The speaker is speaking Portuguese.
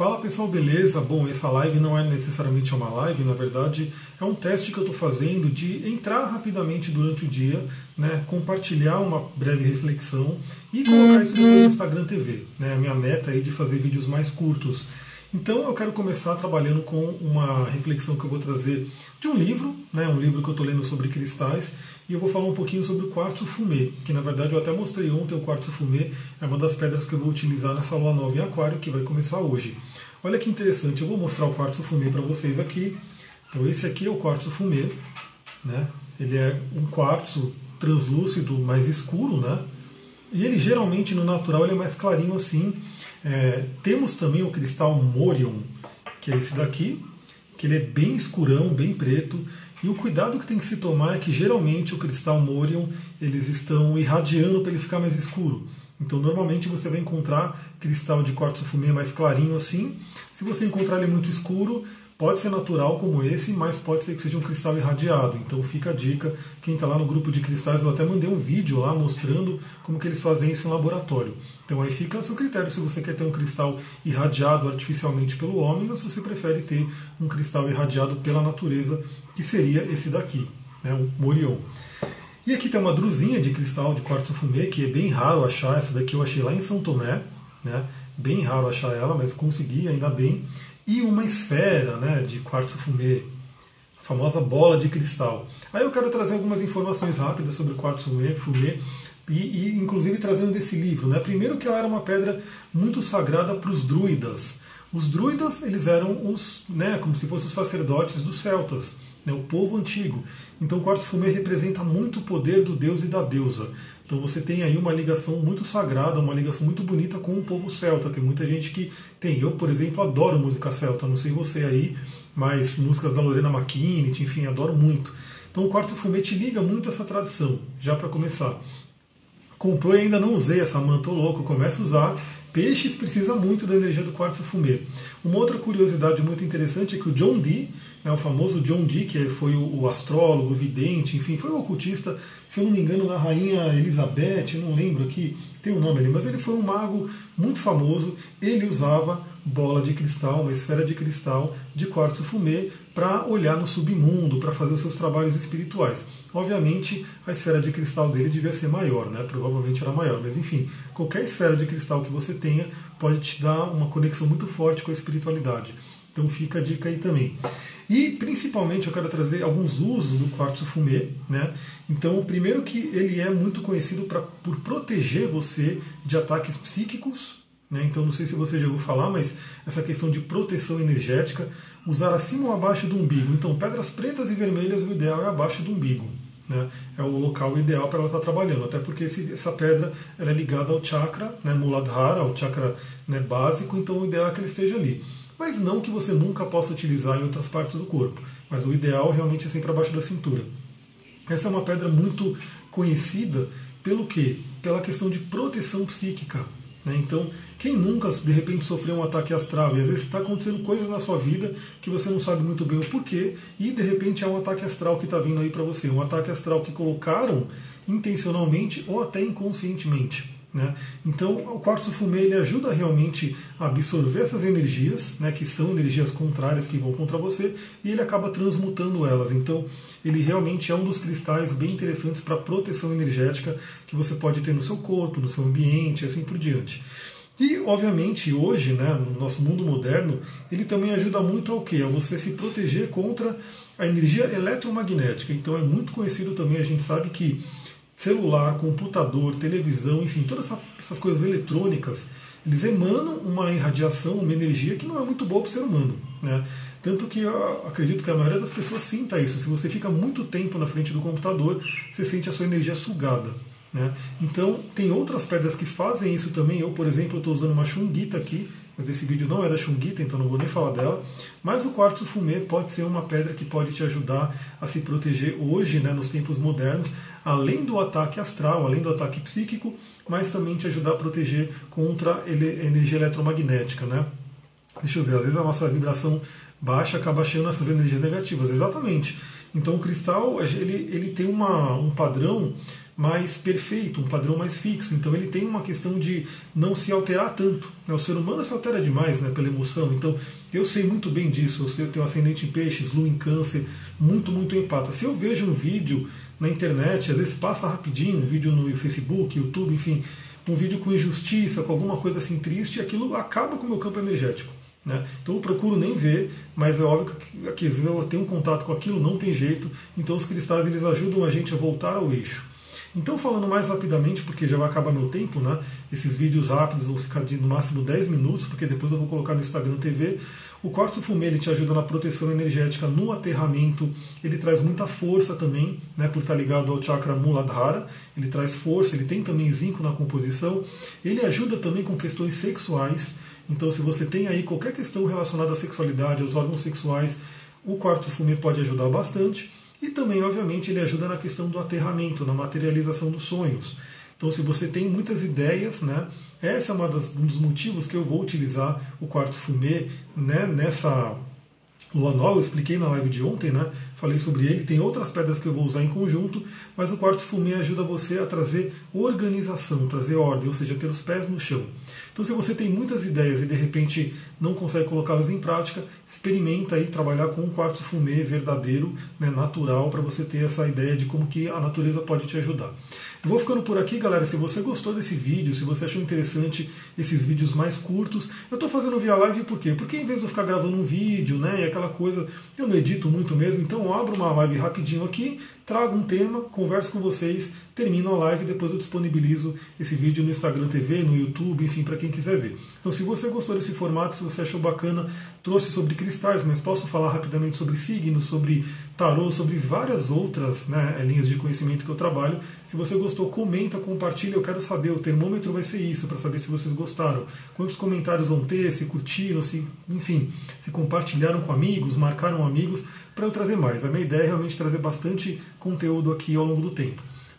Fala pessoal, beleza? Bom, essa live não é necessariamente uma live, na verdade é um teste que eu estou fazendo de entrar rapidamente durante o dia, né, compartilhar uma breve reflexão e colocar isso no Instagram TV. Né, a minha meta é de fazer vídeos mais curtos. Então eu quero começar trabalhando com uma reflexão que eu vou trazer de um livro, né, um livro que eu estou lendo sobre cristais, e eu vou falar um pouquinho sobre o quartzo fumê, que na verdade eu até mostrei ontem, o quartzo fumê é uma das pedras que eu vou utilizar nessa lua nova em aquário, que vai começar hoje. Olha que interessante, eu vou mostrar o quartzo fumê para vocês aqui. Então esse aqui é o quartzo fumê, né? ele é um quartzo translúcido mais escuro, né? e ele geralmente no natural ele é mais clarinho assim, é, temos também o cristal Morion, que é esse daqui, que ele é bem escurão, bem preto. E o cuidado que tem que se tomar é que geralmente o cristal Morion eles estão irradiando para ele ficar mais escuro. Então normalmente você vai encontrar cristal de quartzo fumê mais clarinho assim. Se você encontrar ele muito escuro, Pode ser natural como esse, mas pode ser que seja um cristal irradiado. Então fica a dica. Quem está lá no grupo de cristais, eu até mandei um vídeo lá mostrando como que eles fazem isso em laboratório. Então aí fica a seu critério se você quer ter um cristal irradiado artificialmente pelo homem ou se você prefere ter um cristal irradiado pela natureza, que seria esse daqui, né, o Morion. E aqui tem uma druzinha de cristal de quartzo fumê, que é bem raro achar. Essa daqui eu achei lá em São Tomé, né? Bem raro achar ela, mas consegui, ainda bem e uma esfera né, de quartzo fumê, a famosa bola de cristal. Aí eu quero trazer algumas informações rápidas sobre o quartzo fumê, e, e, inclusive trazendo desse livro. Né? Primeiro que ela era uma pedra muito sagrada para os druidas. Os druidas eles eram os, né, como se fossem os sacerdotes dos celtas, né, o povo antigo. Então o quartzo fumê representa muito o poder do deus e da deusa. Então você tem aí uma ligação muito sagrada, uma ligação muito bonita com o povo celta. Tem muita gente que tem. Eu, por exemplo, adoro música celta, não sei você aí, mas músicas da Lorena McKinney, enfim, adoro muito. Então o quarto fumete liga muito essa tradição, já para começar. Comprou e ainda não usei essa manta louco, começo a usar. Peixes precisa muito da energia do quartzo fumê. Uma outra curiosidade muito interessante é que o John Dee é o famoso John Dee, que foi o, astrólogo, o vidente, enfim, foi o ocultista, se eu não me engano, da rainha Elizabeth, não lembro aqui, tem um nome ali, mas ele foi um mago muito famoso. Ele usava bola de cristal, uma esfera de cristal de quartzo fumê para olhar no submundo, para fazer os seus trabalhos espirituais. Obviamente, a esfera de cristal dele devia ser maior, né? provavelmente era maior, mas enfim, qualquer esfera de cristal que você tenha pode te dar uma conexão muito forte com a espiritualidade. Então fica a dica aí também. E principalmente eu quero trazer alguns usos do quartzo fumê. Né? Então, primeiro que ele é muito conhecido pra, por proteger você de ataques psíquicos. Né? Então, não sei se você já ouviu falar, mas essa questão de proteção energética, usar acima ou abaixo do umbigo. Então, pedras pretas e vermelhas, o ideal é abaixo do umbigo. Né? É o local ideal para ela estar trabalhando, até porque esse, essa pedra ela é ligada ao chakra, né, Muladhara, ao chakra né, básico, então o ideal é que ele esteja ali mas não que você nunca possa utilizar em outras partes do corpo. Mas o ideal realmente é sempre abaixo da cintura. Essa é uma pedra muito conhecida pelo quê? Pela questão de proteção psíquica. Né? Então, quem nunca de repente sofreu um ataque astral e às vezes está acontecendo coisas na sua vida que você não sabe muito bem o porquê e de repente é um ataque astral que está vindo aí para você, um ataque astral que colocaram intencionalmente ou até inconscientemente. Né? Então, o quartzo fumê ele ajuda realmente a absorver essas energias, né, que são energias contrárias que vão contra você, e ele acaba transmutando elas. Então, ele realmente é um dos cristais bem interessantes para proteção energética que você pode ter no seu corpo, no seu ambiente, e assim por diante. E, obviamente, hoje, né, no nosso mundo moderno, ele também ajuda muito ao quê? A você se proteger contra a energia eletromagnética. Então, é muito conhecido também, a gente sabe que celular, computador, televisão, enfim, todas essas coisas eletrônicas, eles emanam uma irradiação, uma energia que não é muito boa para o ser humano. Né? Tanto que acredito que a maioria das pessoas sinta isso. Se você fica muito tempo na frente do computador, você sente a sua energia sugada. Né? Então, tem outras pedras que fazem isso também. Eu, por exemplo, estou usando uma chunguita aqui, mas esse vídeo não é da chunguita, então não vou nem falar dela. Mas o quartzo fumê pode ser uma pedra que pode te ajudar a se proteger hoje, né, nos tempos modernos, além do ataque astral, além do ataque psíquico, mas também te ajudar a proteger contra a energia eletromagnética. Né? Deixa eu ver, às vezes a nossa vibração baixa acaba achando essas energias negativas. Exatamente. Então o cristal ele, ele tem uma, um padrão mais perfeito, um padrão mais fixo. Então ele tem uma questão de não se alterar tanto. Né? O ser humano se altera demais né, pela emoção. Então eu sei muito bem disso. Eu tenho ascendente em peixes, lua em câncer, muito, muito empata. Se eu vejo um vídeo na internet, às vezes passa rapidinho, um vídeo no Facebook, YouTube, enfim, um vídeo com injustiça, com alguma coisa assim triste, aquilo acaba com o meu campo energético. Né? Então eu procuro nem ver, mas é óbvio que, que às vezes eu tenho um contato com aquilo, não tem jeito. Então os cristais eles ajudam a gente a voltar ao eixo. Então falando mais rapidamente, porque já vai acabar meu tempo, né? Esses vídeos rápidos vão ficar de no máximo 10 minutos, porque depois eu vou colocar no Instagram TV. O quarto fumê ele te ajuda na proteção energética, no aterramento, ele traz muita força também, né, por estar ligado ao chakra Muladhara, ele traz força, ele tem também zinco na composição, ele ajuda também com questões sexuais, então, se você tem aí qualquer questão relacionada à sexualidade, aos órgãos sexuais, o quarto fumê pode ajudar bastante. E também, obviamente, ele ajuda na questão do aterramento, na materialização dos sonhos. Então, se você tem muitas ideias, né, essa é uma das, um dos motivos que eu vou utilizar o quarto fumê né, nessa Nova, eu expliquei na live de ontem, né? Falei sobre ele. Tem outras pedras que eu vou usar em conjunto, mas o quarto fumê ajuda você a trazer organização, trazer ordem, ou seja, ter os pés no chão. Então, se você tem muitas ideias e de repente não consegue colocá-las em prática, experimenta aí trabalhar com um quarto fumê verdadeiro, né, natural, para você ter essa ideia de como que a natureza pode te ajudar. Vou ficando por aqui, galera. Se você gostou desse vídeo, se você achou interessante esses vídeos mais curtos, eu estou fazendo via live por quê? Porque em vez de eu ficar gravando um vídeo, né, e aquela coisa, eu não edito muito mesmo, então eu abro uma live rapidinho aqui, trago um tema, converso com vocês, termino a live e depois eu disponibilizo esse vídeo no Instagram TV, no YouTube, enfim, para quem quiser ver. Então, se você gostou desse formato, se você achou bacana, trouxe sobre cristais, mas posso falar rapidamente sobre signos, sobre tarô, sobre várias outras né, linhas de conhecimento que eu trabalho. Se você gostou, comenta, compartilha. Eu quero saber, o termômetro vai ser isso, para saber se vocês gostaram. Quantos comentários vão ter, se curtiram, se, enfim, se compartilharam com amigos, marcaram amigos para eu trazer mais. A minha ideia é realmente trazer bastante conteúdo aqui ao longo do tempo.